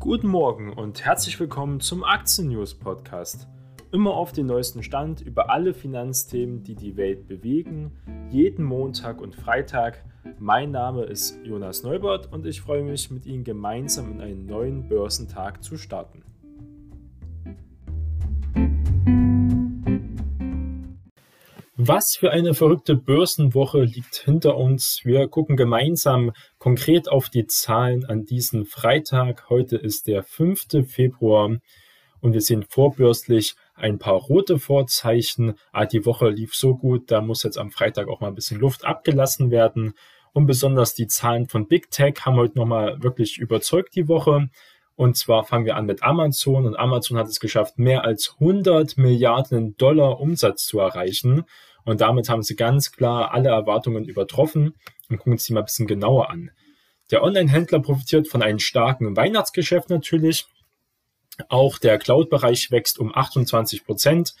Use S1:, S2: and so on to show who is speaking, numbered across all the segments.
S1: Guten Morgen und herzlich willkommen zum Aktien News Podcast. Immer auf den neuesten Stand über alle Finanzthemen, die die Welt bewegen, jeden Montag und Freitag. Mein Name ist Jonas Neubert und ich freue mich, mit Ihnen gemeinsam in einen neuen Börsentag zu starten. Was für eine verrückte Börsenwoche liegt hinter uns. Wir gucken gemeinsam konkret auf die Zahlen an diesem Freitag. Heute ist der 5. Februar und wir sehen vorbörslich ein paar rote Vorzeichen. Ah, die Woche lief so gut, da muss jetzt am Freitag auch mal ein bisschen Luft abgelassen werden. Und besonders die Zahlen von Big Tech haben heute nochmal wirklich überzeugt die Woche. Und zwar fangen wir an mit Amazon und Amazon hat es geschafft, mehr als 100 Milliarden Dollar Umsatz zu erreichen. Und damit haben sie ganz klar alle Erwartungen übertroffen und gucken sich mal ein bisschen genauer an. Der Online-Händler profitiert von einem starken Weihnachtsgeschäft natürlich. Auch der Cloud-Bereich wächst um 28 Prozent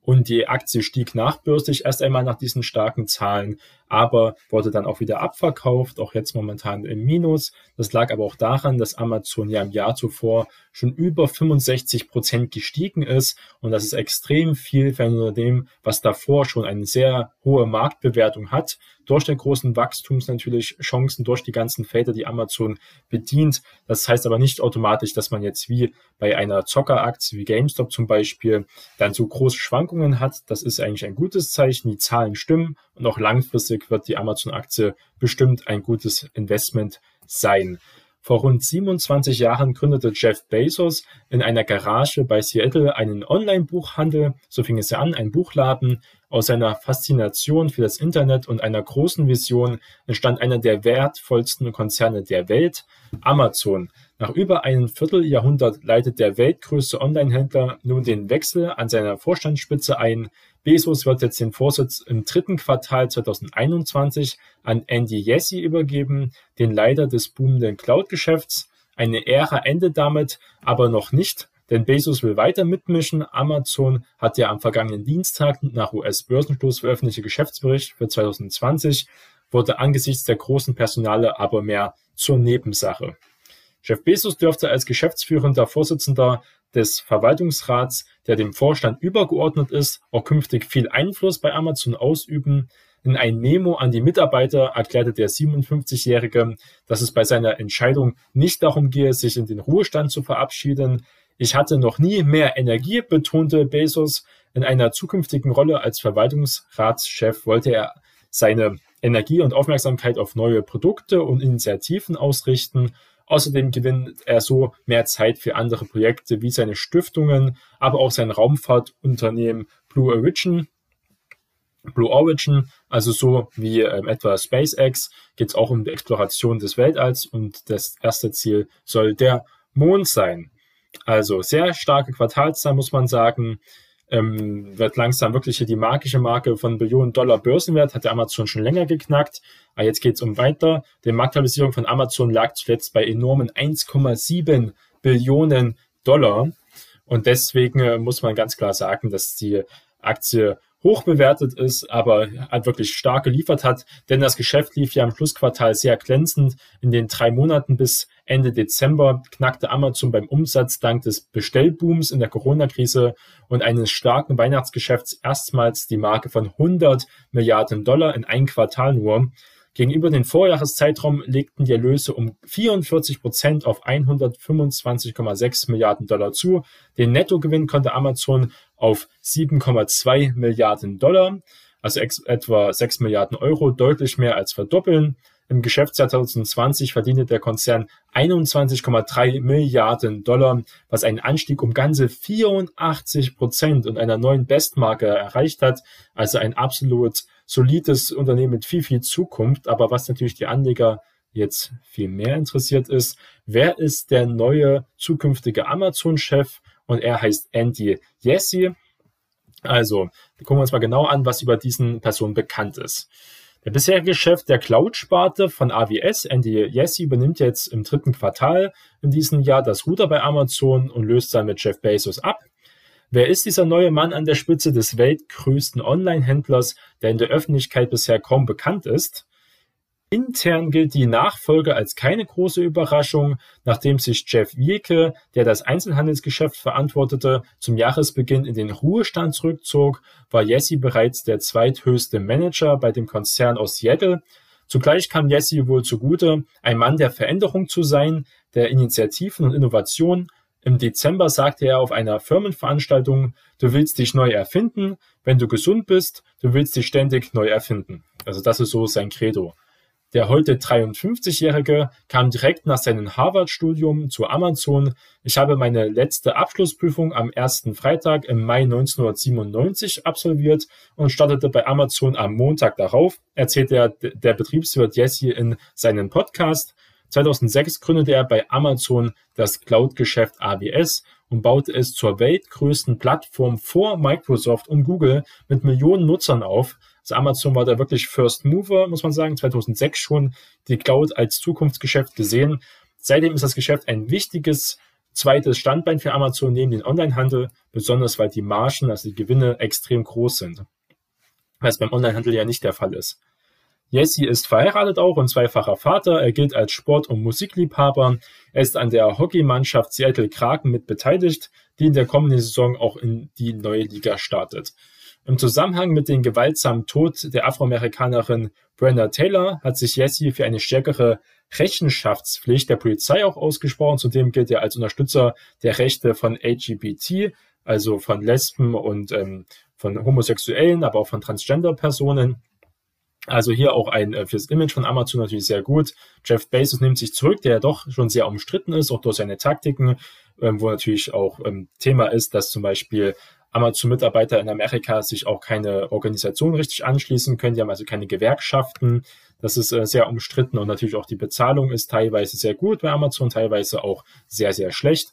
S1: und die Aktie stieg nachbürstig erst einmal nach diesen starken Zahlen, aber wurde dann auch wieder abverkauft, auch jetzt momentan im Minus. Das lag aber auch daran, dass Amazon ja im Jahr zuvor schon über 65 Prozent gestiegen ist und das ist extrem viel ein Unternehmen, was davor schon eine sehr hohe Marktbewertung hat. Durch den großen Wachstums natürlich Chancen durch die ganzen Felder, die Amazon bedient. Das heißt aber nicht automatisch, dass man jetzt wie bei einer Zockeraktie wie GameStop zum Beispiel dann so große Schwankungen hat. Das ist eigentlich ein gutes Zeichen. Die Zahlen stimmen und auch langfristig wird die Amazon-Aktie bestimmt ein gutes Investment sein. Vor rund 27 Jahren gründete Jeff Bezos in einer Garage bei Seattle einen Online-Buchhandel. So fing es ja an, ein Buchladen. Aus seiner Faszination für das Internet und einer großen Vision entstand einer der wertvollsten Konzerne der Welt, Amazon. Nach über einem Vierteljahrhundert leitet der weltgrößte Online-Händler nun den Wechsel an seiner Vorstandsspitze ein. Bezos wird jetzt den Vorsitz im dritten Quartal 2021 an Andy Jassy übergeben, den Leiter des boomenden Cloud-Geschäfts. Eine Ära endet damit aber noch nicht, denn Bezos will weiter mitmischen. Amazon hat ja am vergangenen Dienstag nach US-Börsenschluss veröffentlichte Geschäftsbericht für 2020, wurde angesichts der großen Personale aber mehr zur Nebensache. Jeff Bezos dürfte als geschäftsführender Vorsitzender des Verwaltungsrats, der dem Vorstand übergeordnet ist, auch künftig viel Einfluss bei Amazon ausüben. In ein Memo an die Mitarbeiter erklärte der 57-Jährige, dass es bei seiner Entscheidung nicht darum gehe, sich in den Ruhestand zu verabschieden. Ich hatte noch nie mehr Energie, betonte Bezos. In einer zukünftigen Rolle als Verwaltungsratschef wollte er seine Energie und Aufmerksamkeit auf neue Produkte und Initiativen ausrichten Außerdem gewinnt er so mehr Zeit für andere Projekte wie seine Stiftungen, aber auch sein Raumfahrtunternehmen Blue Origin. Blue Origin, also so wie ähm, etwa SpaceX, geht es auch um die Exploration des Weltalls und das erste Ziel soll der Mond sein. Also sehr starke Quartalszahlen, muss man sagen ähm, wird langsam wirklich hier die magische Marke von Billionen Dollar Börsenwert, hat der Amazon schon länger geknackt. Aber jetzt geht es um weiter. Die Marktkapitalisierung von Amazon lag zuletzt bei enormen 1,7 Billionen Dollar. Und deswegen äh, muss man ganz klar sagen, dass die Aktie hoch bewertet ist, aber halt wirklich stark geliefert hat, denn das Geschäft lief ja im Schlussquartal sehr glänzend. In den drei Monaten bis Ende Dezember knackte Amazon beim Umsatz dank des Bestellbooms in der Corona-Krise und eines starken Weihnachtsgeschäfts erstmals die Marke von 100 Milliarden Dollar in ein Quartal nur. Gegenüber dem Vorjahreszeitraum legten die Erlöse um 44 Prozent auf 125,6 Milliarden Dollar zu. Den Nettogewinn konnte Amazon auf 7,2 Milliarden Dollar, also etwa 6 Milliarden Euro, deutlich mehr als verdoppeln. Im Geschäftsjahr 2020 verdiente der Konzern 21,3 Milliarden Dollar, was einen Anstieg um ganze 84 Prozent und einer neuen Bestmarke erreicht hat. Also ein absolut solides Unternehmen mit viel, viel Zukunft. Aber was natürlich die Anleger jetzt viel mehr interessiert ist, wer ist der neue zukünftige Amazon-Chef? Und er heißt Andy Jassy. Also, gucken wir uns mal genau an, was über diesen Person bekannt ist. Der bisherige Chef der Cloud-Sparte von AWS, Andy Jassy, übernimmt jetzt im dritten Quartal in diesem Jahr das Ruder bei Amazon und löst dann mit Jeff Bezos ab. Wer ist dieser neue Mann an der Spitze des weltgrößten Online-Händlers, der in der Öffentlichkeit bisher kaum bekannt ist? Intern gilt die Nachfolge als keine große Überraschung, nachdem sich Jeff Wieke, der das Einzelhandelsgeschäft verantwortete, zum Jahresbeginn in den Ruhestand zurückzog, war Jesse bereits der zweithöchste Manager bei dem Konzern aus Seattle. Zugleich kam Jesse wohl zugute, ein Mann der Veränderung zu sein, der Initiativen und Innovation. Im Dezember sagte er auf einer Firmenveranstaltung, du willst dich neu erfinden, wenn du gesund bist, du willst dich ständig neu erfinden. Also das ist so sein Credo. Der heute 53-Jährige kam direkt nach seinem Harvard-Studium zu Amazon. Ich habe meine letzte Abschlussprüfung am ersten Freitag im Mai 1997 absolviert und startete bei Amazon am Montag darauf, erzählt der, der Betriebswirt Jesse in seinem Podcast. 2006 gründete er bei Amazon das Cloud-Geschäft AWS und baute es zur weltgrößten Plattform vor Microsoft und Google mit Millionen Nutzern auf. Also Amazon war da wirklich First Mover, muss man sagen, 2006 schon die Cloud als Zukunftsgeschäft gesehen. Seitdem ist das Geschäft ein wichtiges zweites Standbein für Amazon neben den Onlinehandel, besonders weil die Margen, also die Gewinne extrem groß sind. Was beim Onlinehandel ja nicht der Fall ist. Jesse ist verheiratet auch und zweifacher Vater. Er gilt als Sport- und Musikliebhaber. Er ist an der Hockeymannschaft Seattle Kraken mit beteiligt, die in der kommenden Saison auch in die neue Liga startet. Im Zusammenhang mit dem gewaltsamen Tod der Afroamerikanerin Brenda Taylor hat sich Jesse für eine stärkere Rechenschaftspflicht der Polizei auch ausgesprochen. Zudem gilt er als Unterstützer der Rechte von LGBT, also von Lesben und ähm, von Homosexuellen, aber auch von Transgender-Personen. Also hier auch ein äh, fürs Image von Amazon natürlich sehr gut. Jeff Bezos nimmt sich zurück, der ja doch schon sehr umstritten ist, auch durch seine Taktiken, ähm, wo natürlich auch ähm, Thema ist, dass zum Beispiel Amazon-Mitarbeiter in Amerika sich auch keine Organisation richtig anschließen können. Die haben also keine Gewerkschaften. Das ist äh, sehr umstritten und natürlich auch die Bezahlung ist teilweise sehr gut bei Amazon, teilweise auch sehr, sehr schlecht.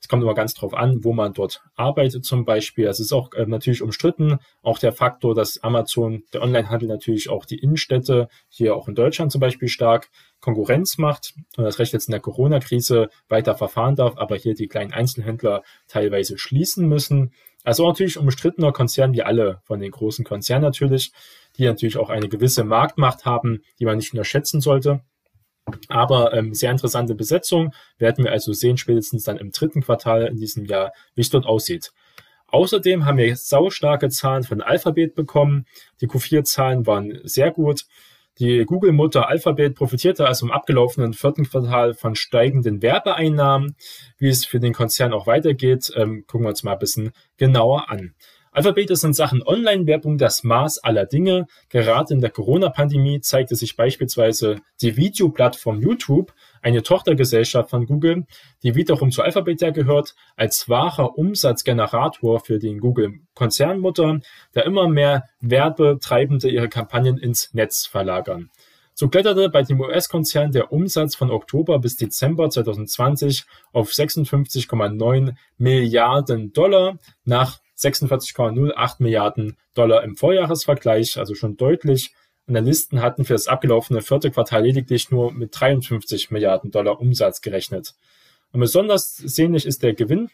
S1: Es kommt immer ganz drauf an, wo man dort arbeitet zum Beispiel. Es ist auch äh, natürlich umstritten. Auch der Faktor, dass Amazon, der Onlinehandel natürlich auch die Innenstädte hier auch in Deutschland zum Beispiel stark Konkurrenz macht und das Recht jetzt in der Corona-Krise weiter verfahren darf, aber hier die kleinen Einzelhändler teilweise schließen müssen. Also natürlich umstrittener Konzern wie alle von den großen Konzernen natürlich, die natürlich auch eine gewisse Marktmacht haben, die man nicht unterschätzen sollte. Aber ähm, sehr interessante Besetzung. Werden wir also sehen, spätestens dann im dritten Quartal in diesem Jahr, wie es dort aussieht. Außerdem haben wir saustarke Zahlen von Alphabet bekommen. Die Q4-Zahlen waren sehr gut. Die Google-Mutter Alphabet profitierte also im abgelaufenen vierten Quartal von steigenden Werbeeinnahmen. Wie es für den Konzern auch weitergeht, ähm, gucken wir uns mal ein bisschen genauer an. Alphabet ist in Sachen Online-Werbung das Maß aller Dinge. Gerade in der Corona-Pandemie zeigte sich beispielsweise die Videoplattform YouTube, eine Tochtergesellschaft von Google, die wiederum zu Alphabet ja gehört, als wahrer Umsatzgenerator für den Google-Konzernmutter, da immer mehr Werbetreibende ihre Kampagnen ins Netz verlagern. So kletterte bei dem US-Konzern der Umsatz von Oktober bis Dezember 2020 auf 56,9 Milliarden Dollar nach 46,08 Milliarden Dollar im Vorjahresvergleich, also schon deutlich. Analysten hatten für das abgelaufene vierte Quartal lediglich nur mit 53 Milliarden Dollar Umsatz gerechnet. Und besonders sehnlich ist der Gewinn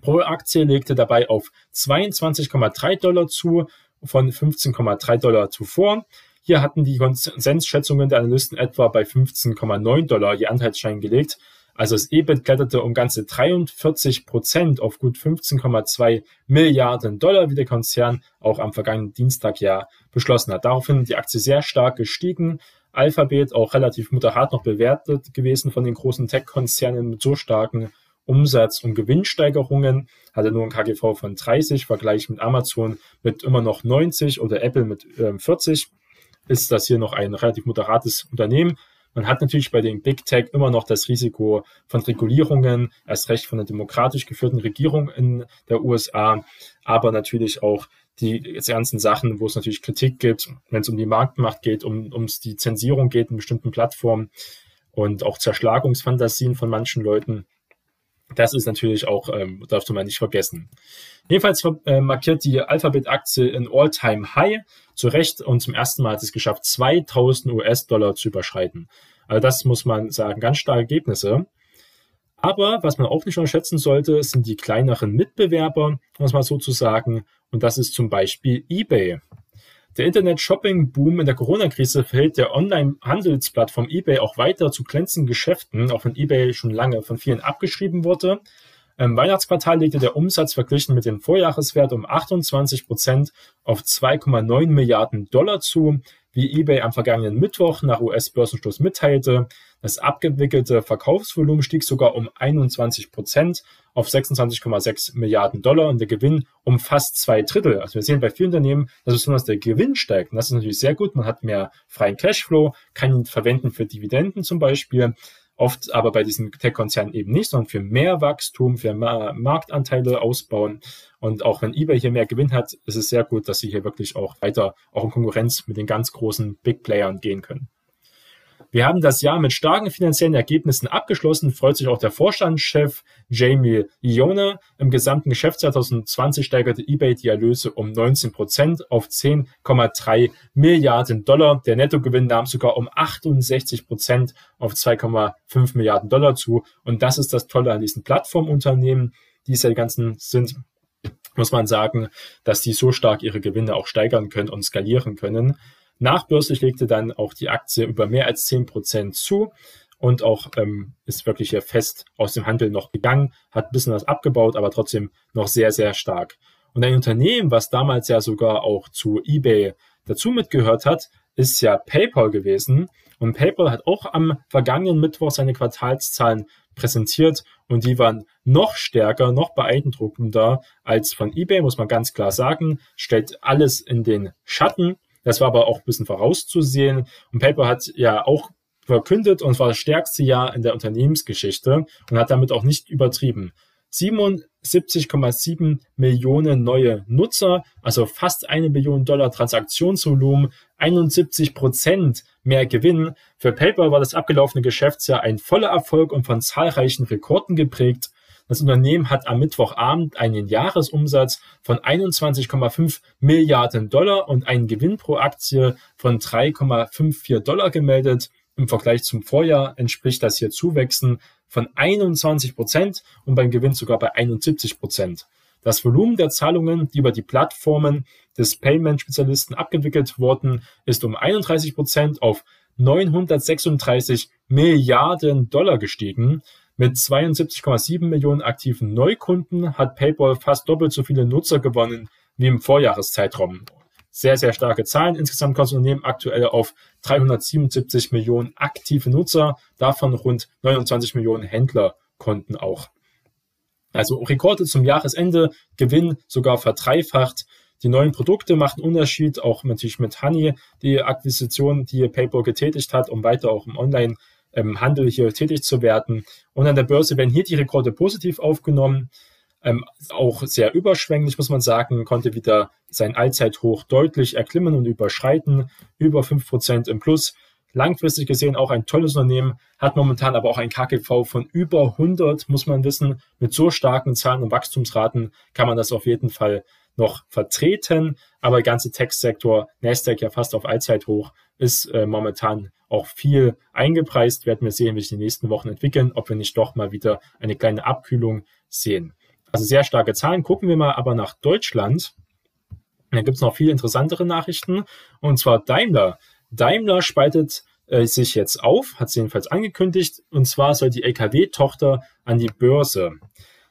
S1: pro Aktie legte dabei auf 22,3 Dollar zu von 15,3 Dollar zuvor. Hier hatten die Konsensschätzungen der Analysten etwa bei 15,9 Dollar je Anteilsschein gelegt. Also das EBIT kletterte um ganze 43 Prozent auf gut 15,2 Milliarden Dollar, wie der Konzern auch am vergangenen Dienstag ja beschlossen hat. Daraufhin die Aktie sehr stark gestiegen. Alphabet auch relativ moderat noch bewertet gewesen von den großen Tech-Konzernen mit so starken Umsatz- und Gewinnsteigerungen, hatte nur ein KGV von 30, Vergleich mit Amazon mit immer noch 90 oder Apple mit äh, 40, ist das hier noch ein relativ moderates Unternehmen. Man hat natürlich bei den Big Tech immer noch das Risiko von Regulierungen, erst recht von der demokratisch geführten Regierung in der USA, aber natürlich auch die ganzen Sachen, wo es natürlich Kritik gibt, wenn es um die Marktmacht geht, um, um die Zensierung geht in bestimmten Plattformen und auch Zerschlagungsfantasien von manchen Leuten. Das ist natürlich auch, ähm, darf man nicht vergessen. Jedenfalls äh, markiert die Alphabet-Aktie in All-Time-High zu Recht und zum ersten Mal hat es geschafft, 2000 US-Dollar zu überschreiten. Also das muss man sagen, ganz starke Ergebnisse. Aber was man auch nicht unterschätzen sollte, sind die kleineren Mitbewerber, muss man sozusagen. Und das ist zum Beispiel eBay. Der Internet-Shopping-Boom in der Corona-Krise verhält der Online-Handelsplattform eBay auch weiter zu glänzenden Geschäften, auch wenn eBay schon lange von vielen abgeschrieben wurde. Im Weihnachtsquartal legte der Umsatz verglichen mit dem Vorjahreswert um 28 Prozent auf 2,9 Milliarden Dollar zu wie eBay am vergangenen Mittwoch nach US-Börsenstoß mitteilte. Das abgewickelte Verkaufsvolumen stieg sogar um 21 Prozent auf 26,6 Milliarden Dollar und der Gewinn um fast zwei Drittel. Also wir sehen bei vielen Unternehmen, dass besonders der Gewinn steigt. Und das ist natürlich sehr gut. Man hat mehr freien Cashflow, kann ihn verwenden für Dividenden zum Beispiel oft aber bei diesen Tech-Konzernen eben nicht, sondern für mehr Wachstum, für mehr Marktanteile ausbauen. Und auch wenn eBay hier mehr Gewinn hat, ist es sehr gut, dass sie hier wirklich auch weiter auch in Konkurrenz mit den ganz großen Big Playern gehen können. Wir haben das Jahr mit starken finanziellen Ergebnissen abgeschlossen, freut sich auch der Vorstandschef Jamie Ione. Im gesamten Geschäftsjahr 2020 steigerte eBay die Erlöse um 19 Prozent auf 10,3 Milliarden Dollar. Der Nettogewinn nahm sogar um 68 Prozent auf 2,5 Milliarden Dollar zu. Und das ist das Tolle an diesen Plattformunternehmen, die es ja die ganzen sind muss man sagen, dass die so stark ihre Gewinne auch steigern können und skalieren können. Nachbörslich legte dann auch die Aktie über mehr als 10 Prozent zu und auch ähm, ist wirklich hier fest aus dem Handel noch gegangen, hat ein bisschen was abgebaut, aber trotzdem noch sehr, sehr stark. Und ein Unternehmen, was damals ja sogar auch zu eBay dazu mitgehört hat, ist ja PayPal gewesen. Und PayPal hat auch am vergangenen Mittwoch seine Quartalszahlen präsentiert und die waren noch stärker, noch beeindruckender als von eBay, muss man ganz klar sagen. Stellt alles in den Schatten das war aber auch ein bisschen vorauszusehen. Und PayPal hat ja auch verkündet und war das stärkste Jahr in der Unternehmensgeschichte und hat damit auch nicht übertrieben. 77,7 Millionen neue Nutzer, also fast eine Billion Dollar Transaktionsvolumen, 71 Prozent mehr Gewinn. Für PayPal war das abgelaufene Geschäftsjahr ein voller Erfolg und von zahlreichen Rekorden geprägt. Das Unternehmen hat am Mittwochabend einen Jahresumsatz von 21,5 Milliarden Dollar und einen Gewinn pro Aktie von 3,54 Dollar gemeldet. Im Vergleich zum Vorjahr entspricht das hier Zuwächsen von 21 Prozent und beim Gewinn sogar bei 71 Prozent. Das Volumen der Zahlungen, die über die Plattformen des Payment-Spezialisten abgewickelt wurden, ist um 31 Prozent auf 936 Milliarden Dollar gestiegen. Mit 72,7 Millionen aktiven Neukunden hat PayPal fast doppelt so viele Nutzer gewonnen wie im Vorjahreszeitraum. Sehr, sehr starke Zahlen. Insgesamt kommt das Unternehmen aktuell auf 377 Millionen aktive Nutzer, davon rund 29 Millionen Händlerkonten auch. Also Rekorde zum Jahresende, Gewinn sogar verdreifacht. Die neuen Produkte machen Unterschied, auch natürlich mit Honey, die Akquisition, die PayPal getätigt hat, um weiter auch im Online ähm, Handel hier tätig zu werden. Und an der Börse werden hier die Rekorde positiv aufgenommen. Ähm, auch sehr überschwänglich, muss man sagen, konnte wieder sein Allzeithoch deutlich erklimmen und überschreiten, über fünf Prozent im Plus. Langfristig gesehen auch ein tolles Unternehmen, hat momentan aber auch ein KGV von über 100, muss man wissen. Mit so starken Zahlen und Wachstumsraten kann man das auf jeden Fall noch vertreten, aber der ganze Tech-Sektor, Nasdaq ja fast auf Allzeithoch, ist äh, momentan auch viel eingepreist. Werden wir sehen, wie sich die nächsten Wochen entwickeln, ob wir nicht doch mal wieder eine kleine Abkühlung sehen. Also sehr starke Zahlen. Gucken wir mal aber nach Deutschland. Da gibt es noch viel interessantere Nachrichten. Und zwar Daimler. Daimler spaltet äh, sich jetzt auf, hat sie jedenfalls angekündigt. Und zwar soll die LKW-Tochter an die Börse.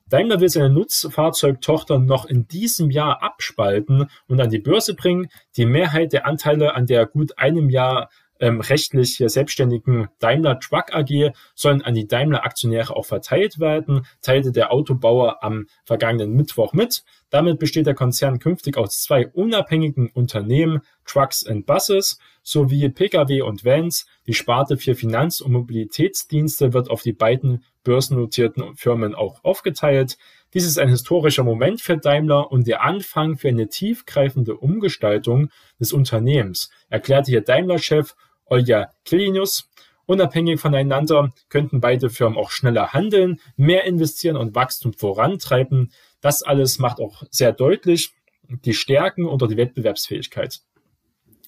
S1: Daimler will seine Nutzfahrzeugtochter noch in diesem Jahr abspalten und an die Börse bringen. Die Mehrheit der Anteile an der gut einem Jahr ähm, rechtlich selbstständigen Daimler Truck AG sollen an die Daimler-Aktionäre auch verteilt werden, teilte der Autobauer am vergangenen Mittwoch mit. Damit besteht der Konzern künftig aus zwei unabhängigen Unternehmen, Trucks and Buses sowie Pkw und Vans. Die Sparte für Finanz- und Mobilitätsdienste wird auf die beiden börsennotierten Firmen auch aufgeteilt. Dies ist ein historischer Moment für Daimler und der Anfang für eine tiefgreifende Umgestaltung des Unternehmens, erklärte hier Daimler-Chef Olja Kilinius. Unabhängig voneinander könnten beide Firmen auch schneller handeln, mehr investieren und Wachstum vorantreiben. Das alles macht auch sehr deutlich die Stärken oder die Wettbewerbsfähigkeit.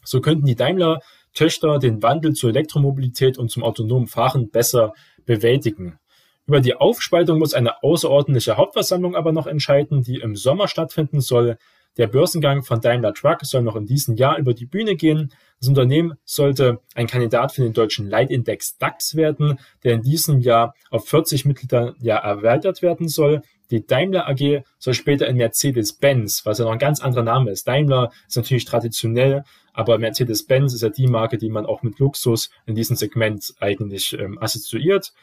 S1: So könnten die Daimler-Töchter den Wandel zur Elektromobilität und zum autonomen Fahren besser bewältigen. Über die Aufspaltung muss eine außerordentliche Hauptversammlung aber noch entscheiden, die im Sommer stattfinden soll. Der Börsengang von Daimler Truck soll noch in diesem Jahr über die Bühne gehen. Das Unternehmen sollte ein Kandidat für den deutschen Leitindex DAX werden, der in diesem Jahr auf 40 Mitglieder ja erweitert werden soll. Die Daimler AG soll später in Mercedes-Benz, was ja noch ein ganz anderer Name ist. Daimler ist natürlich traditionell, aber Mercedes-Benz ist ja die Marke, die man auch mit Luxus in diesem Segment eigentlich ähm, assoziiert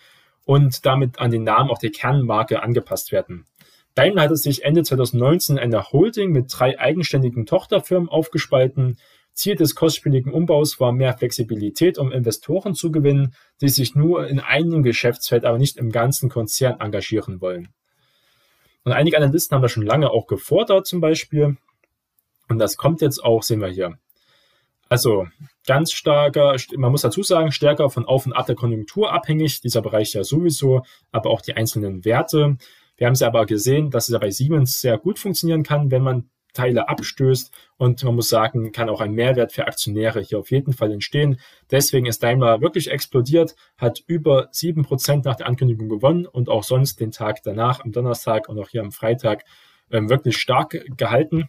S1: und damit an den Namen auch der Kernmarke angepasst werden. Daimler hatte sich Ende 2019 eine Holding mit drei eigenständigen Tochterfirmen aufgespalten. Ziel des kostspieligen Umbaus war mehr Flexibilität, um Investoren zu gewinnen, die sich nur in einem Geschäftsfeld, aber nicht im ganzen Konzern engagieren wollen. Und einige Analysten haben das schon lange auch gefordert, zum Beispiel. Und das kommt jetzt auch, sehen wir hier. Also ganz starker, man muss dazu sagen, stärker von Auf und Ab der Konjunktur abhängig, dieser Bereich ja sowieso, aber auch die einzelnen Werte. Wir haben es aber gesehen, dass es ja bei Siemens sehr gut funktionieren kann, wenn man Teile abstößt. Und man muss sagen, kann auch ein Mehrwert für Aktionäre hier auf jeden Fall entstehen. Deswegen ist Daimler wirklich explodiert, hat über sieben Prozent nach der Ankündigung gewonnen und auch sonst den Tag danach, am Donnerstag und auch hier am Freitag, ähm, wirklich stark gehalten.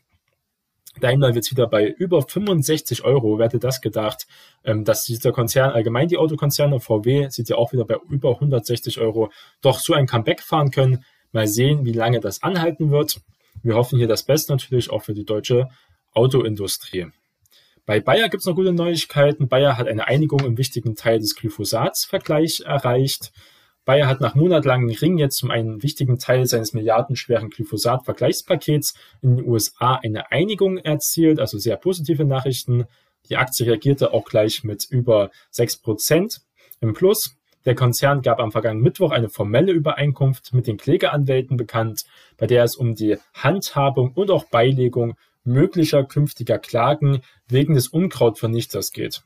S1: Daimler wird wieder bei über 65 Euro, wer hätte das gedacht, ähm, dass dieser Konzern, allgemein die Autokonzerne, VW, sieht ja auch wieder bei über 160 Euro, doch so ein Comeback fahren können. Mal sehen, wie lange das anhalten wird. Wir hoffen hier das Beste natürlich auch für die deutsche Autoindustrie. Bei Bayer gibt es noch gute Neuigkeiten. Bayer hat eine Einigung im wichtigen Teil des Glyphosatsvergleichs erreicht. Bayer hat nach monatelangen Ring jetzt um einen wichtigen Teil seines milliardenschweren Glyphosat-Vergleichspakets in den USA eine Einigung erzielt, also sehr positive Nachrichten. Die Aktie reagierte auch gleich mit über 6% im Plus. Der Konzern gab am vergangenen Mittwoch eine formelle Übereinkunft mit den Klägeranwälten bekannt, bei der es um die Handhabung und auch Beilegung möglicher künftiger Klagen wegen des Unkrautvernichters geht.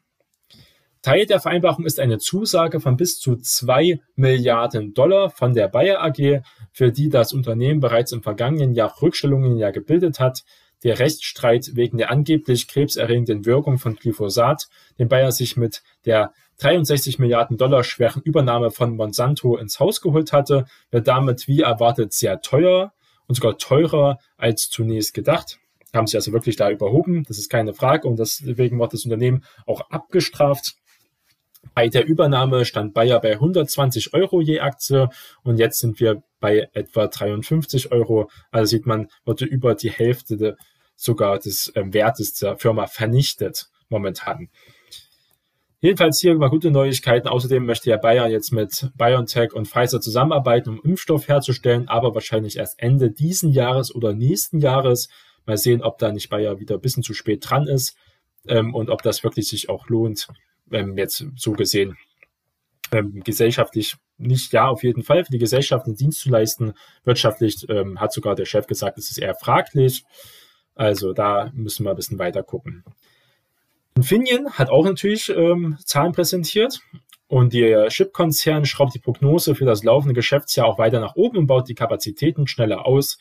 S1: Teil der Vereinbarung ist eine Zusage von bis zu zwei Milliarden Dollar von der Bayer AG, für die das Unternehmen bereits im vergangenen Jahr Rückstellungen ja gebildet hat. Der Rechtsstreit wegen der angeblich krebserregenden Wirkung von Glyphosat, den Bayer sich mit der 63 Milliarden Dollar schweren Übernahme von Monsanto ins Haus geholt hatte, wird damit wie erwartet sehr teuer und sogar teurer als zunächst gedacht. Haben sich also wirklich da überhoben, das ist keine Frage und deswegen wird das Unternehmen auch abgestraft. Bei der Übernahme stand Bayer bei 120 Euro je Aktie und jetzt sind wir bei etwa 53 Euro. Also sieht man, wurde über die Hälfte sogar des ähm, Wertes der Firma vernichtet momentan. Jedenfalls hier mal gute Neuigkeiten. Außerdem möchte ja Bayer jetzt mit BioNTech und Pfizer zusammenarbeiten, um Impfstoff herzustellen, aber wahrscheinlich erst Ende diesen Jahres oder nächsten Jahres. Mal sehen, ob da nicht Bayer wieder ein bisschen zu spät dran ist ähm, und ob das wirklich sich auch lohnt, ähm, jetzt so gesehen. Ähm, gesellschaftlich nicht, ja, auf jeden Fall für die Gesellschaft einen Dienst zu leisten. Wirtschaftlich ähm, hat sogar der Chef gesagt, es ist eher fraglich. Also da müssen wir ein bisschen weiter gucken. Infineon hat auch natürlich ähm, Zahlen präsentiert und der Chip-Konzern schraubt die Prognose für das laufende Geschäftsjahr auch weiter nach oben und baut die Kapazitäten schneller aus.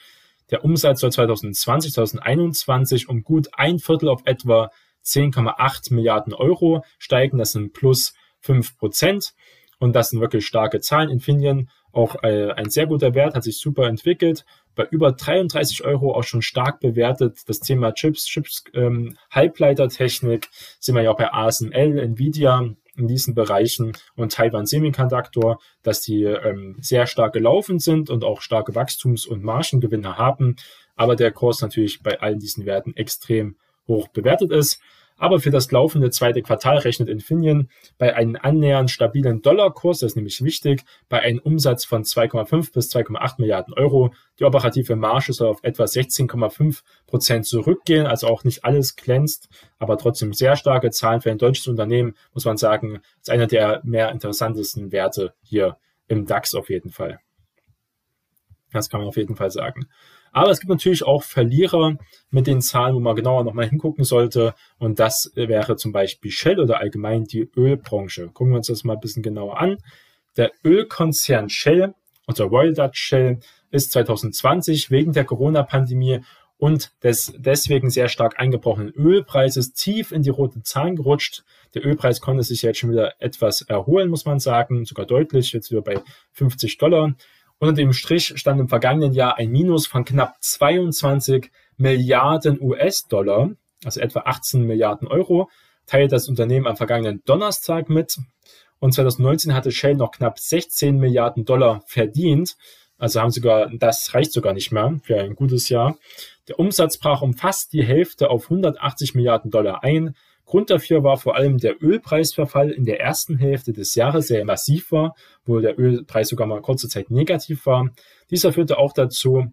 S1: Der Umsatz soll 2020, 2021 um gut ein Viertel auf etwa 10,8 Milliarden Euro steigen. Das sind plus 5 Prozent. Und das sind wirklich starke Zahlen. Infineon auch äh, ein sehr guter Wert, hat sich super entwickelt bei über 33 Euro auch schon stark bewertet. Das Thema Chips, Chips, ähm, Halbleitertechnik sind wir ja auch bei ASML, Nvidia in diesen Bereichen und Taiwan Semiconductor, dass die ähm, sehr stark gelaufen sind und auch starke Wachstums- und Margengewinne haben. Aber der Kurs natürlich bei allen diesen Werten extrem hoch bewertet ist. Aber für das laufende zweite Quartal rechnet Infineon bei einem annähernd stabilen Dollarkurs, das ist nämlich wichtig, bei einem Umsatz von 2,5 bis 2,8 Milliarden Euro. Die operative Marge soll auf etwa 16,5 Prozent zurückgehen, also auch nicht alles glänzt, aber trotzdem sehr starke Zahlen für ein deutsches Unternehmen, muss man sagen, ist einer der mehr interessantesten Werte hier im DAX auf jeden Fall. Das kann man auf jeden Fall sagen. Aber es gibt natürlich auch Verlierer mit den Zahlen, wo man genauer nochmal hingucken sollte. Und das wäre zum Beispiel Shell oder allgemein die Ölbranche. Gucken wir uns das mal ein bisschen genauer an. Der Ölkonzern Shell, also Royal Dutch Shell, ist 2020 wegen der Corona-Pandemie und des deswegen sehr stark eingebrochenen Ölpreises tief in die roten Zahlen gerutscht. Der Ölpreis konnte sich jetzt schon wieder etwas erholen, muss man sagen, sogar deutlich, jetzt wieder bei 50 Dollar. Unter dem Strich stand im vergangenen Jahr ein Minus von knapp 22 Milliarden US-Dollar, also etwa 18 Milliarden Euro, teilt das Unternehmen am vergangenen Donnerstag mit. Und 2019 hatte Shell noch knapp 16 Milliarden Dollar verdient. Also haben sogar, das reicht sogar nicht mehr für ein gutes Jahr. Der Umsatz brach um fast die Hälfte auf 180 Milliarden Dollar ein. Grund dafür war vor allem der Ölpreisverfall in der ersten Hälfte des Jahres sehr massiv war, wo der Ölpreis sogar mal kurze Zeit negativ war. Dieser führte auch dazu,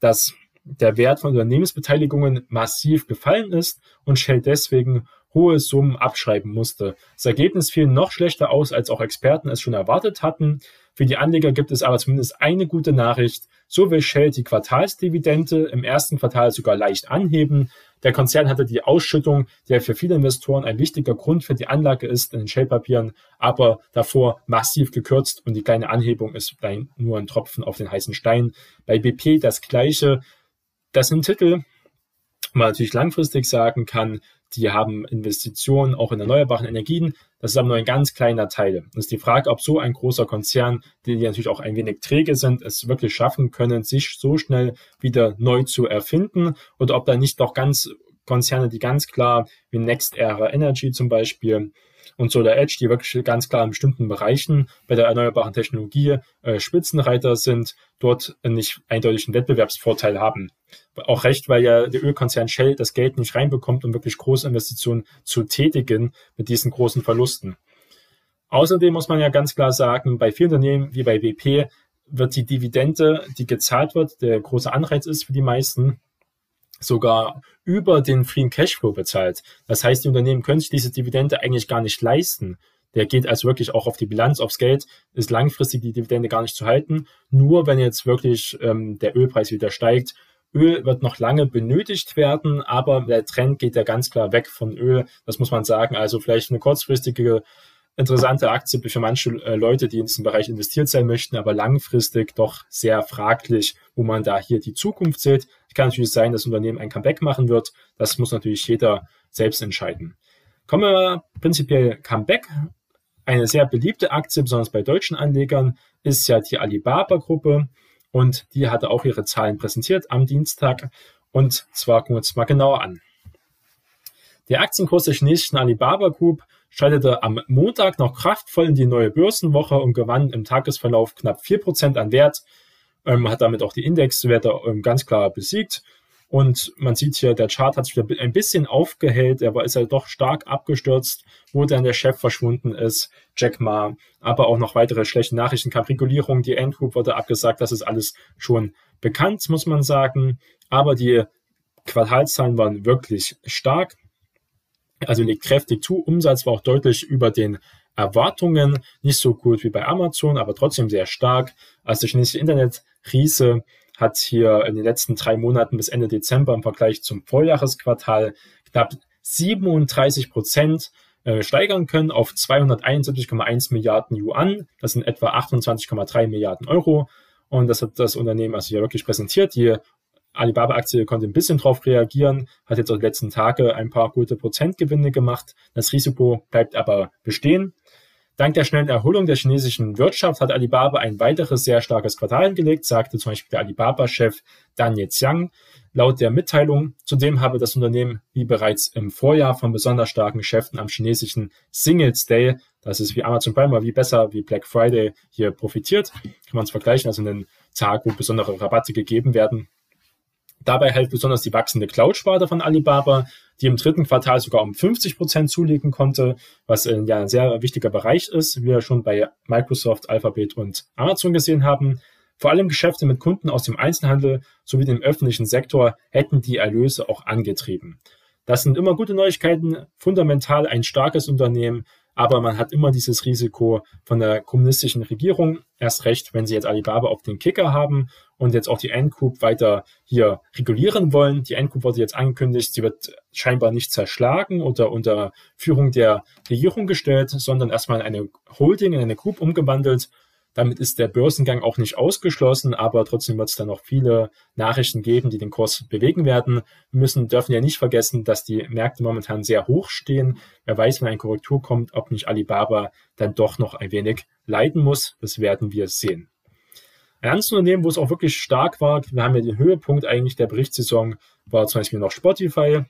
S1: dass der Wert von Unternehmensbeteiligungen massiv gefallen ist und Shell deswegen hohe Summen abschreiben musste. Das Ergebnis fiel noch schlechter aus, als auch Experten es schon erwartet hatten. Für die Anleger gibt es aber zumindest eine gute Nachricht. So will Shell die Quartalsdividende im ersten Quartal sogar leicht anheben. Der Konzern hatte die Ausschüttung, der für viele Investoren ein wichtiger Grund für die Anlage ist, in den Shell-Papieren, aber davor massiv gekürzt und die kleine Anhebung ist nur ein Tropfen auf den heißen Stein. Bei BP das gleiche. Das sind Titel, man natürlich langfristig sagen kann, die haben Investitionen auch in erneuerbaren Energien. Das ist aber nur ein ganz kleiner Teil. Das ist die Frage, ob so ein großer Konzern, die natürlich auch ein wenig träge sind, es wirklich schaffen können, sich so schnell wieder neu zu erfinden oder ob da nicht doch ganz Konzerne, die ganz klar wie Next Era Energy zum Beispiel und Solar Edge, die wirklich ganz klar in bestimmten Bereichen bei der erneuerbaren Technologie äh, Spitzenreiter sind, dort nicht eindeutig einen Wettbewerbsvorteil haben. Auch recht, weil ja der Ölkonzern Shell das Geld nicht reinbekommt, um wirklich große Investitionen zu tätigen mit diesen großen Verlusten. Außerdem muss man ja ganz klar sagen, bei vielen Unternehmen wie bei BP wird die Dividende, die gezahlt wird, der große Anreiz ist für die meisten, sogar über den Free Cashflow bezahlt. Das heißt, die Unternehmen können sich diese Dividende eigentlich gar nicht leisten. Der geht also wirklich auch auf die Bilanz, aufs Geld, ist langfristig die Dividende gar nicht zu halten. Nur wenn jetzt wirklich ähm, der Ölpreis wieder steigt. Öl wird noch lange benötigt werden, aber der Trend geht ja ganz klar weg von Öl. Das muss man sagen. Also vielleicht eine kurzfristige interessante Aktie für manche äh, Leute, die in diesem Bereich investiert sein möchten, aber langfristig doch sehr fraglich, wo man da hier die Zukunft sieht. Kann natürlich sein, dass das Unternehmen ein Comeback machen wird. Das muss natürlich jeder selbst entscheiden. Kommen wir prinzipiell Comeback. Eine sehr beliebte Aktie, besonders bei deutschen Anlegern, ist ja die Alibaba-Gruppe. Und die hatte auch ihre Zahlen präsentiert am Dienstag. Und zwar gucken wir uns mal genauer an. Der Aktienkurs der chinesischen Alibaba Group schaltete am Montag noch kraftvoll in die neue Börsenwoche und gewann im Tagesverlauf knapp 4% an Wert, ähm, hat damit auch die Indexwerte ähm, ganz klar besiegt. Und man sieht hier, der Chart hat sich wieder ein bisschen aufgehellt. Er ist ja doch stark abgestürzt, wo dann der Chef verschwunden ist, Jack Ma. Aber auch noch weitere schlechte Nachrichten kam. Regulierung, die Endgroup wurde abgesagt. Das ist alles schon bekannt, muss man sagen. Aber die Quartalszahlen waren wirklich stark also legt kräftig zu. Umsatz war auch deutlich über den Erwartungen, nicht so gut wie bei Amazon, aber trotzdem sehr stark. Also der chinesische Internetriese hat hier in den letzten drei Monaten bis Ende Dezember im Vergleich zum Vorjahresquartal knapp 37 Prozent äh, steigern können auf 271,1 Milliarden Yuan. Das sind etwa 28,3 Milliarden Euro. Und das hat das Unternehmen also hier wirklich präsentiert. Die Alibaba-Aktie konnte ein bisschen drauf reagieren, hat jetzt auch die letzten Tage ein paar gute Prozentgewinne gemacht. Das Risiko bleibt aber bestehen. Dank der schnellen Erholung der chinesischen Wirtschaft hat Alibaba ein weiteres sehr starkes Quartal hingelegt, sagte zum Beispiel der Alibaba-Chef Daniel Xiang. Laut der Mitteilung, zudem habe das Unternehmen wie bereits im Vorjahr von besonders starken Geschäften am chinesischen Singles Day, das ist wie Amazon Prime, wie besser wie Black Friday hier profitiert. Kann man es vergleichen, also einen Tag, wo besondere Rabatte gegeben werden. Dabei hält besonders die wachsende Cloud-Sparte von Alibaba, die im dritten Quartal sogar um 50 Prozent zulegen konnte, was äh, ja ein sehr wichtiger Bereich ist, wie wir schon bei Microsoft, Alphabet und Amazon gesehen haben. Vor allem Geschäfte mit Kunden aus dem Einzelhandel sowie dem öffentlichen Sektor hätten die Erlöse auch angetrieben. Das sind immer gute Neuigkeiten, fundamental ein starkes Unternehmen, aber man hat immer dieses Risiko von der kommunistischen Regierung, erst recht, wenn sie jetzt Alibaba auf den Kicker haben und jetzt auch die N-Group weiter hier regulieren wollen. Die N-Group wurde jetzt angekündigt, sie wird scheinbar nicht zerschlagen oder unter Führung der Regierung gestellt, sondern erstmal in eine Holding, in eine Group umgewandelt damit ist der Börsengang auch nicht ausgeschlossen, aber trotzdem wird es da noch viele Nachrichten geben, die den Kurs bewegen werden. Wir müssen, dürfen ja nicht vergessen, dass die Märkte momentan sehr hoch stehen. Wer weiß, wenn eine Korrektur kommt, ob nicht Alibaba dann doch noch ein wenig leiden muss. Das werden wir sehen. Ein anderes Unternehmen, wo es auch wirklich stark war, wir haben ja den Höhepunkt eigentlich der Berichtssaison, war zum Beispiel noch Spotify.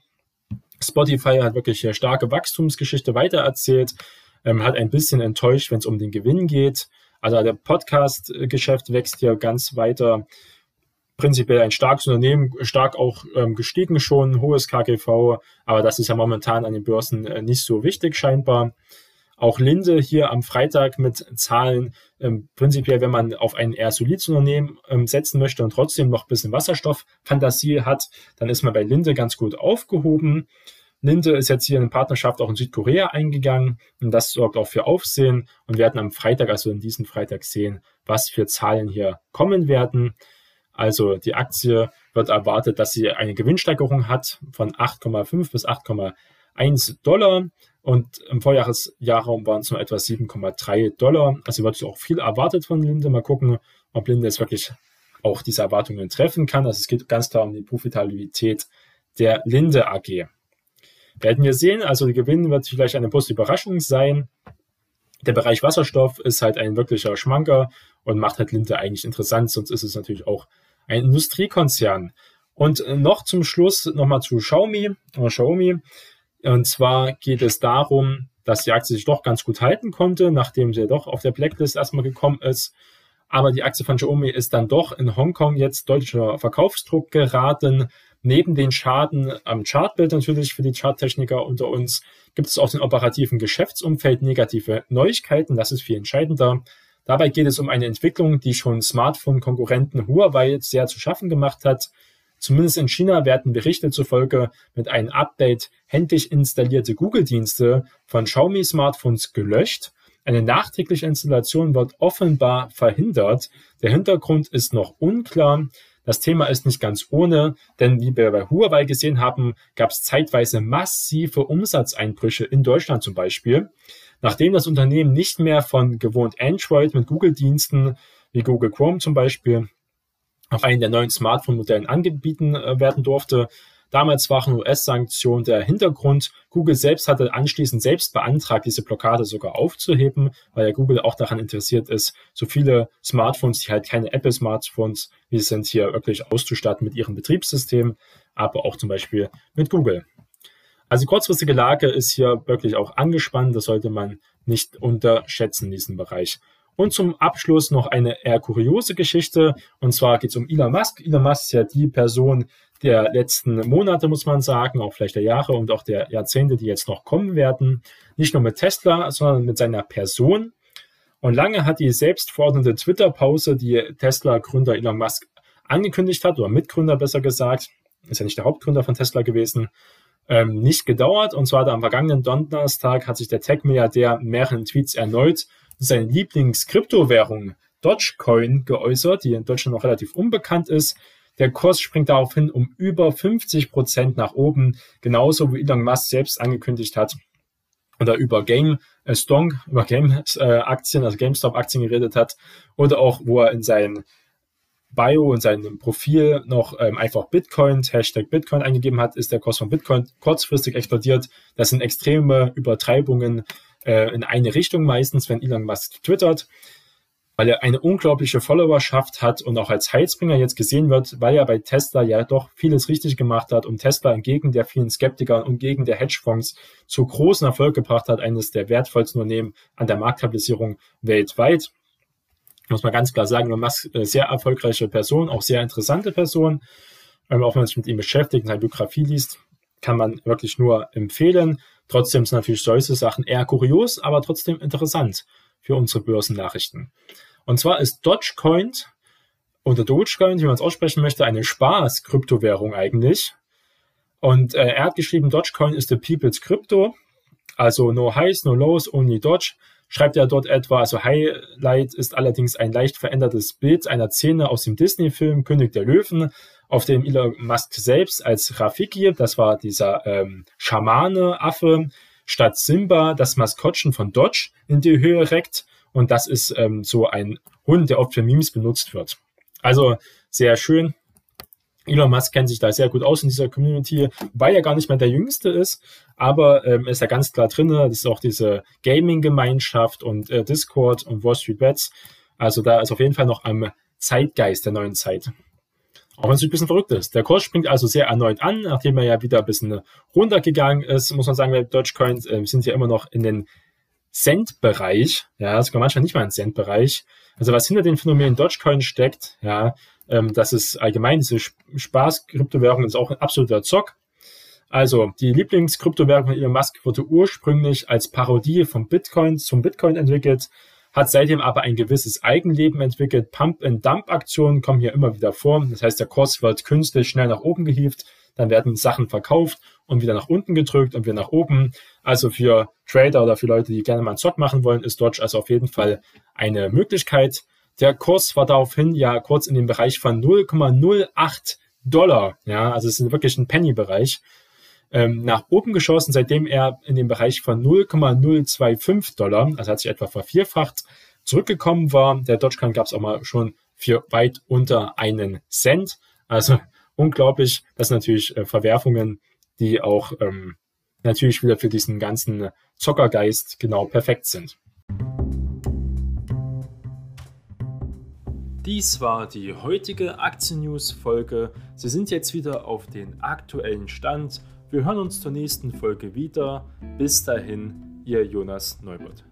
S1: Spotify hat wirklich eine starke Wachstumsgeschichte weitererzählt, ähm, hat ein bisschen enttäuscht, wenn es um den Gewinn geht. Also der Podcast-Geschäft wächst hier ganz weiter. Prinzipiell ein starkes Unternehmen, stark auch ähm, gestiegen schon, hohes KGV, aber das ist ja momentan an den Börsen äh, nicht so wichtig scheinbar. Auch Linde hier am Freitag mit Zahlen. Ähm, prinzipiell, wenn man auf ein eher solides Unternehmen ähm, setzen möchte und trotzdem noch ein bisschen Wasserstofffantasie hat, dann ist man bei Linde ganz gut aufgehoben. Linde ist jetzt hier eine Partnerschaft auch in Südkorea eingegangen und das sorgt auch für Aufsehen. Und wir werden am Freitag, also in diesem Freitag sehen, was für Zahlen hier kommen werden. Also die Aktie wird erwartet, dass sie eine Gewinnsteigerung hat von 8,5 bis 8,1 Dollar. Und im Vorjahresjahr waren es nur etwa 7,3 Dollar. Also wird auch viel erwartet von Linde. Mal gucken, ob Linde jetzt wirklich auch diese Erwartungen treffen kann. Also es geht ganz klar um die Profitabilität der Linde AG. Werden wir sehen. Also der Gewinn wird vielleicht eine positive Überraschung sein. Der Bereich Wasserstoff ist halt ein wirklicher Schmanker und macht halt Linde eigentlich interessant. Sonst ist es natürlich auch ein Industriekonzern. Und noch zum Schluss nochmal zu Xiaomi oder Xiaomi. Und zwar geht es darum, dass die Aktie sich doch ganz gut halten konnte, nachdem sie doch auf der Blacklist erstmal gekommen ist. Aber die Aktie von Xiaomi ist dann doch in Hongkong jetzt deutlicher Verkaufsdruck geraten. Neben den Schaden am Chartbild natürlich für die Charttechniker unter uns gibt es auch den operativen Geschäftsumfeld negative Neuigkeiten. Das ist viel entscheidender. Dabei geht es um eine Entwicklung, die schon Smartphone-Konkurrenten Huawei sehr zu schaffen gemacht hat. Zumindest in China werden Berichte zufolge mit einem Update händisch installierte Google-Dienste von Xiaomi-Smartphones gelöscht. Eine nachträgliche Installation wird offenbar verhindert. Der Hintergrund ist noch unklar. Das Thema ist nicht ganz ohne, denn wie wir bei Huawei gesehen haben, gab es zeitweise massive Umsatzeinbrüche in Deutschland zum Beispiel, nachdem das Unternehmen nicht mehr von gewohnt Android mit Google-Diensten wie Google Chrome zum Beispiel auf einen der neuen Smartphone-Modellen angeboten äh, werden durfte, Damals waren US-Sanktionen der Hintergrund. Google selbst hatte anschließend selbst beantragt, diese Blockade sogar aufzuheben, weil ja Google auch daran interessiert ist, so viele Smartphones, die halt keine Apple-Smartphones, wie sind, hier wirklich auszustatten mit ihrem Betriebssystem, aber auch zum Beispiel mit Google. Also kurzfristige Lage ist hier wirklich auch angespannt. Das sollte man nicht unterschätzen in diesem Bereich. Und zum Abschluss noch eine eher kuriose Geschichte. Und zwar geht es um Elon Musk. Elon Musk ist ja die Person der letzten Monate, muss man sagen, auch vielleicht der Jahre und auch der Jahrzehnte, die jetzt noch kommen werden. Nicht nur mit Tesla, sondern mit seiner Person. Und lange hat die selbstverordnete Twitter-Pause, die Tesla-Gründer Elon Musk angekündigt hat, oder Mitgründer besser gesagt, ist ja nicht der Hauptgründer von Tesla gewesen, ähm, nicht gedauert. Und zwar am vergangenen Donnerstag hat sich der Tech-Milliardär mehreren Tweets erneut seine Lieblings-Kryptowährung Dogecoin geäußert, die in Deutschland noch relativ unbekannt ist. Der Kurs springt daraufhin um über 50 Prozent nach oben, genauso wie Elon Musk selbst angekündigt hat oder über Game äh, Stong, über Game äh, Aktien, also GameStop Aktien geredet hat oder auch, wo er in seinem Bio und seinem Profil noch ähm, einfach Bitcoin, Hashtag Bitcoin eingegeben hat, ist der Kurs von Bitcoin kurzfristig explodiert. Das sind extreme Übertreibungen äh, in eine Richtung meistens, wenn Elon Musk twittert weil er eine unglaubliche Followerschaft hat und auch als Heilsbringer jetzt gesehen wird, weil er bei Tesla ja doch vieles richtig gemacht hat und Tesla entgegen der vielen Skeptiker und gegen der Hedgefonds zu großen Erfolg gebracht hat, eines der wertvollsten Unternehmen an der Marktkapitalisierung weltweit. Muss man ganz klar sagen, Musk äh, sehr erfolgreiche Person, auch sehr interessante Person. Ähm, auch wenn man sich mit ihm beschäftigt und seine Biografie liest, kann man wirklich nur empfehlen. Trotzdem sind natürlich solche Sachen eher kurios, aber trotzdem interessant für unsere Börsennachrichten. Und zwar ist Dogecoin oder Dogecoin, wie man es aussprechen möchte, eine Spaß-Kryptowährung eigentlich. Und äh, er hat geschrieben, Dogecoin ist the people's Crypto. Also no highs, no lows, only Doge. Schreibt er dort etwa, also Highlight ist allerdings ein leicht verändertes Bild einer Szene aus dem Disney-Film König der Löwen, auf dem Elon Musk selbst als Rafiki, das war dieser ähm, Schamane-Affe, statt Simba das Maskottchen von Dodge in die Höhe reckt. Und das ist ähm, so ein Hund, der oft für Memes benutzt wird. Also sehr schön. Elon Musk kennt sich da sehr gut aus in dieser Community, weil er gar nicht mehr der Jüngste ist, aber ähm, ist ja ganz klar drin. Das ist auch diese Gaming-Gemeinschaft und äh, Discord und Wall Street Bets. Also da ist auf jeden Fall noch am Zeitgeist der neuen Zeit. Auch wenn es ein bisschen verrückt ist. Der Kurs springt also sehr erneut an, nachdem er ja wieder ein bisschen runtergegangen ist, muss man sagen, bei Dogecoin äh, sind ja immer noch in den Cent-Bereich, ja, sogar manchmal nicht mal ein Cent-Bereich. Also was hinter dem Phänomen Dogecoin steckt, ja, ähm, das ist allgemein diese Spaß-Kryptowährung, ist auch ein absoluter Zock. Also die Lieblingskryptowährung von Elon Musk wurde ursprünglich als Parodie vom Bitcoin zum Bitcoin entwickelt, hat seitdem aber ein gewisses Eigenleben entwickelt. Pump-and-Dump-Aktionen kommen hier immer wieder vor. Das heißt, der Kurs wird künstlich schnell nach oben gehievt, dann werden Sachen verkauft und wieder nach unten gedrückt und wieder nach oben. Also für Trader oder für Leute, die gerne mal einen Zock machen wollen, ist Dodge also auf jeden Fall eine Möglichkeit. Der Kurs war daraufhin ja kurz in dem Bereich von 0,08 Dollar. Ja, also es ist wirklich ein Penny-Bereich. Ähm, nach oben geschossen, seitdem er in dem Bereich von 0,025 Dollar, also hat sich etwa vervierfacht, zurückgekommen war. Der Dogecoin gab es auch mal schon für weit unter einen Cent. Also unglaublich. Das sind natürlich äh, Verwerfungen, die auch ähm, natürlich wieder für diesen ganzen Zockergeist genau perfekt sind. Dies war die heutige Aktien-News-Folge. Sie sind jetzt wieder auf den aktuellen Stand. Wir hören uns zur nächsten Folge wieder. Bis dahin, Ihr Jonas Neubert.